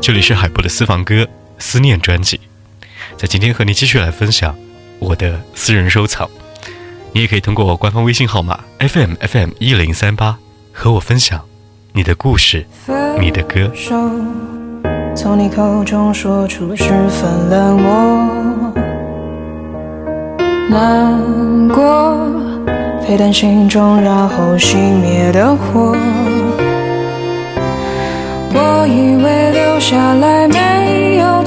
这里是海波的私房歌思念专辑，在今天和你继续来分享我的私人收藏。你也可以通过我官方微信号码 FM FM 一零三八和我分享你的故事、你的歌。从你口中说出十分冷漠，难过沸腾心中，然后熄灭的火。我以为留下来没有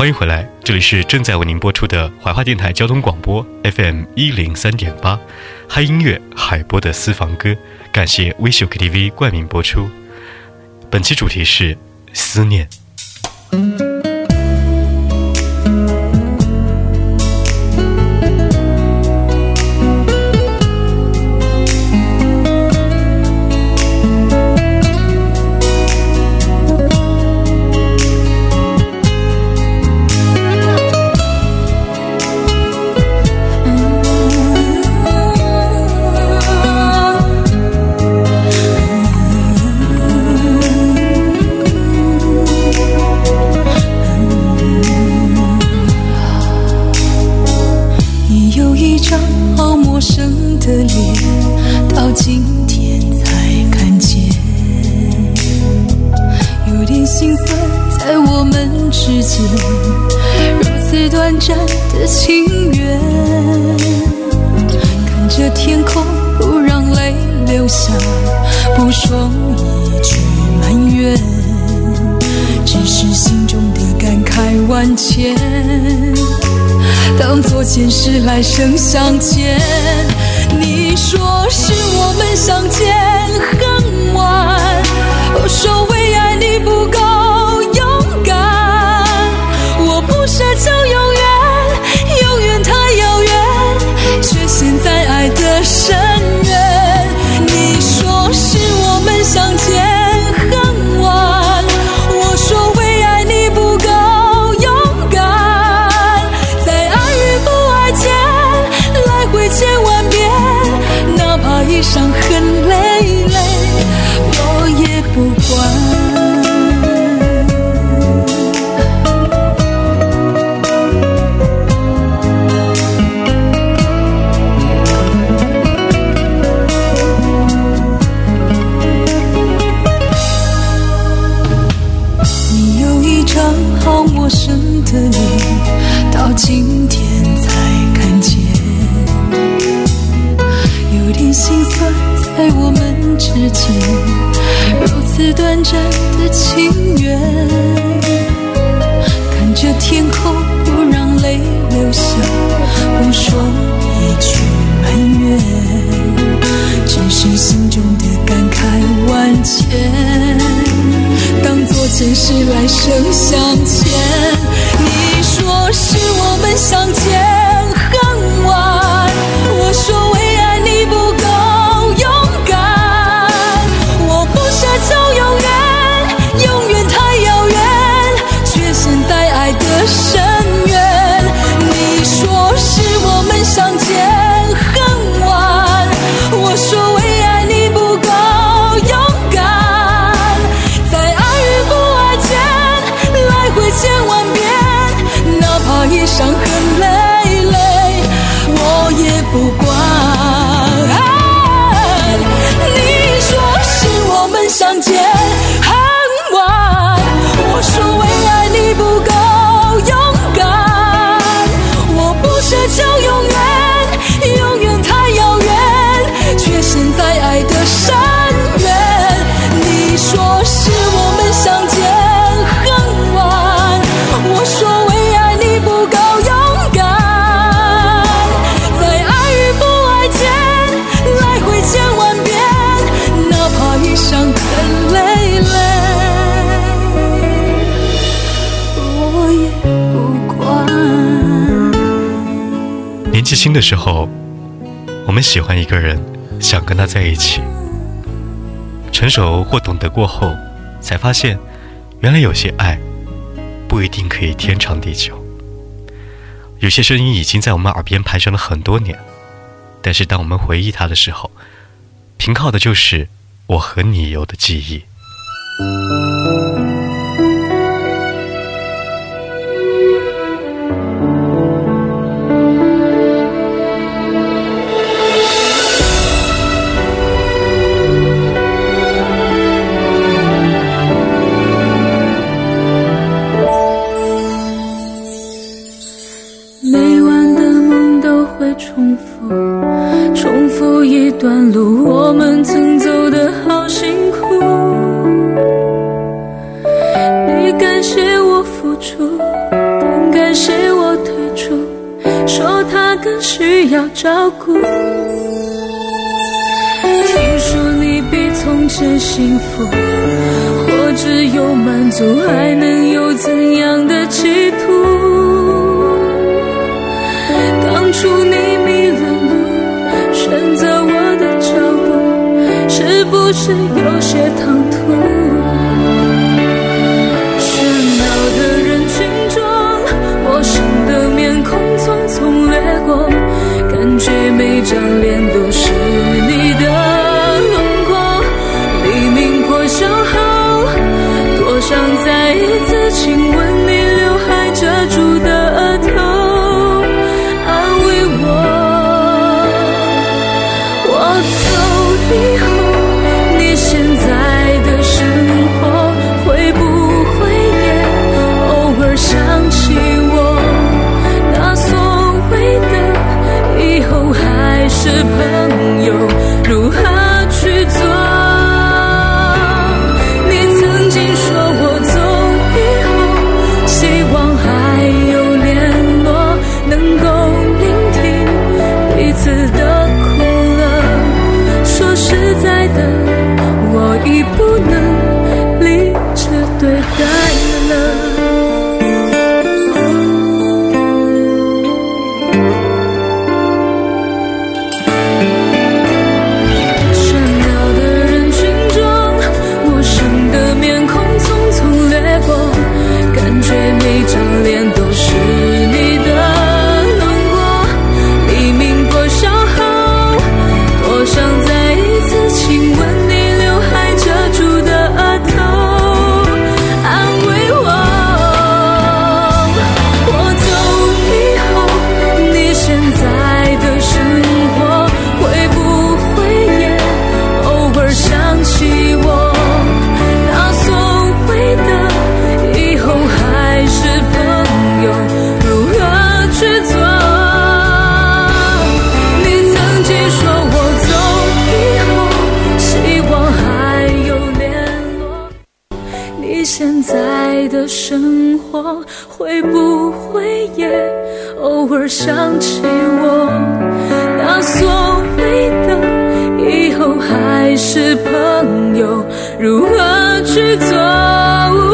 欢迎回来，这里是正在为您播出的怀化电台交通广播 FM 一零三点八，嗨音乐海波的私房歌，感谢微秀 KTV 冠名播出。本期主题是思念。不说一句埋怨只是心中的感慨万千当作前世来生相欠你说是我们相见恨晚我说为爱你不伤痕。在我们之间，如此短暂的情缘。看着天空，不让泪流下，不说一句埋怨，只是心中的感慨万千，当作前世来生相欠。的时候，我们喜欢一个人，想跟他在一起。成熟或懂得过后，才发现，原来有些爱，不一定可以天长地久。有些声音已经在我们耳边盘旋了很多年，但是当我们回忆他的时候，凭靠的就是我和你有的记忆。会重复，重复一段路，我们曾走的好辛苦。你感谢我付出，更感谢我退出，说他更需要照顾。听说你比从前幸福，或只有满足，还能有怎样的企图？当初你迷了路，选择我的脚步，是不是有些唐突？喧闹的人群中，陌生的面孔匆匆掠过。感觉每张脸的生活，会不会也偶尔想起我？那所谓的以后还是朋友，如何去做？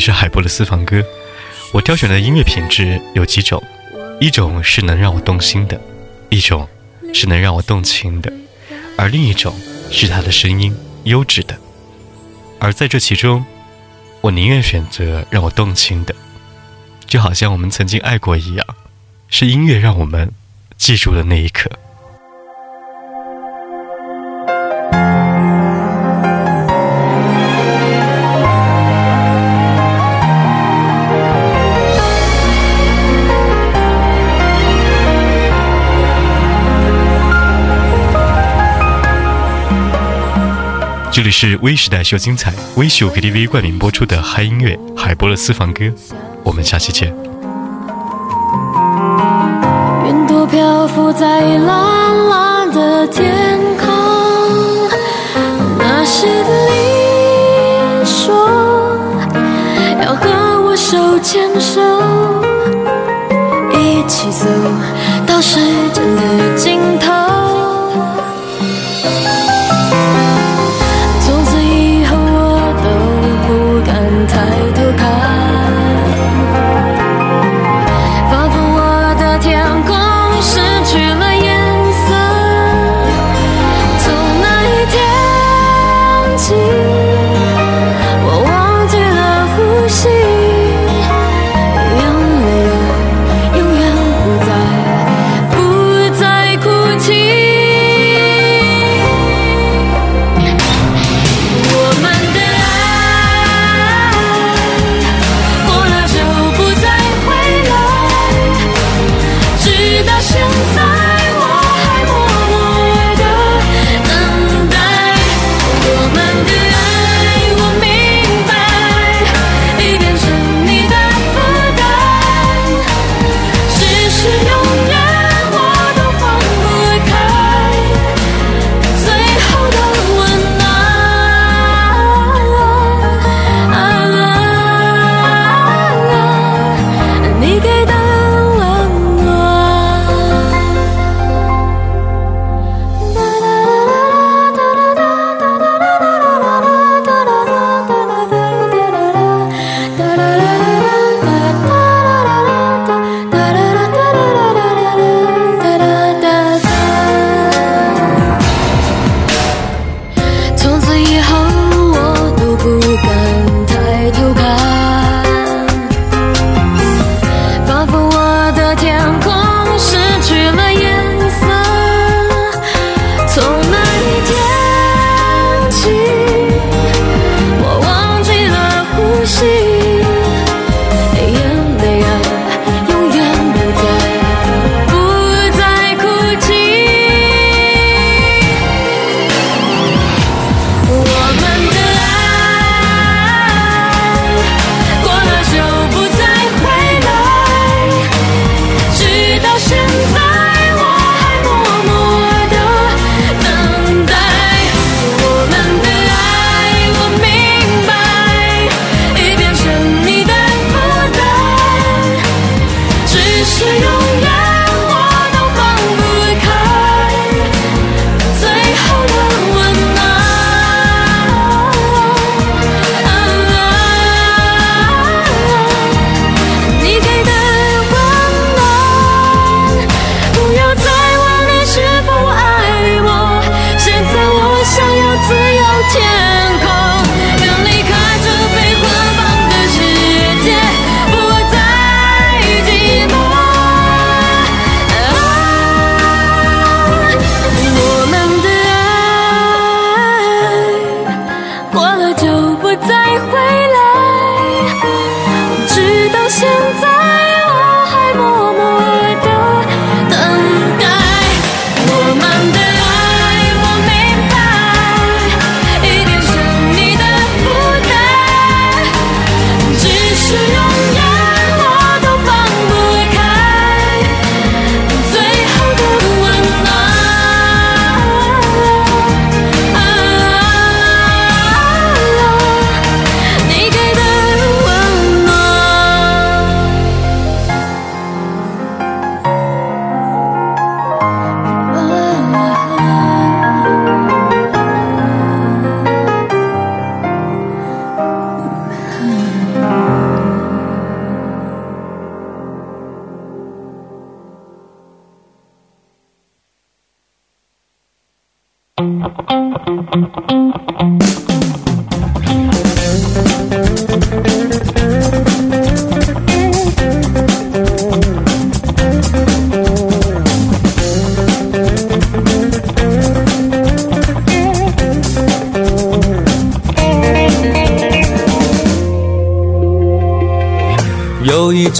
是海波的私房歌，我挑选的音乐品质有几种，一种是能让我动心的，一种是能让我动情的，而另一种是他的声音优质的。而在这其中，我宁愿选择让我动情的，就好像我们曾经爱过一样，是音乐让我们记住了那一刻。这里是微时代秀精彩微秀 KTV 冠名播出的嗨音乐海波的私房歌，我们下期见。云朵漂浮在蓝蓝的天空，那时的你说要和我手牵手，一起走到时间的尽头。那天。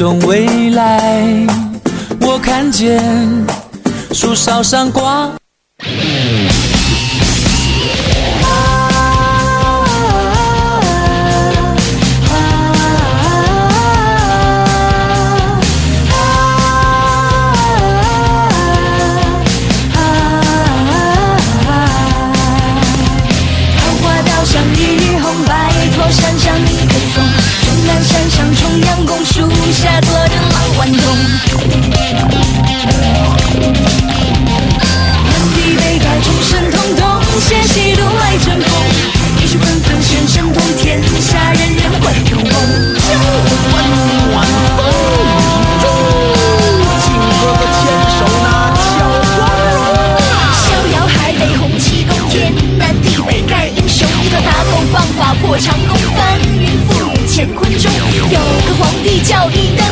种未来，我看见树梢上挂。我长空翻云覆雨乾坤中有个皇帝叫一灯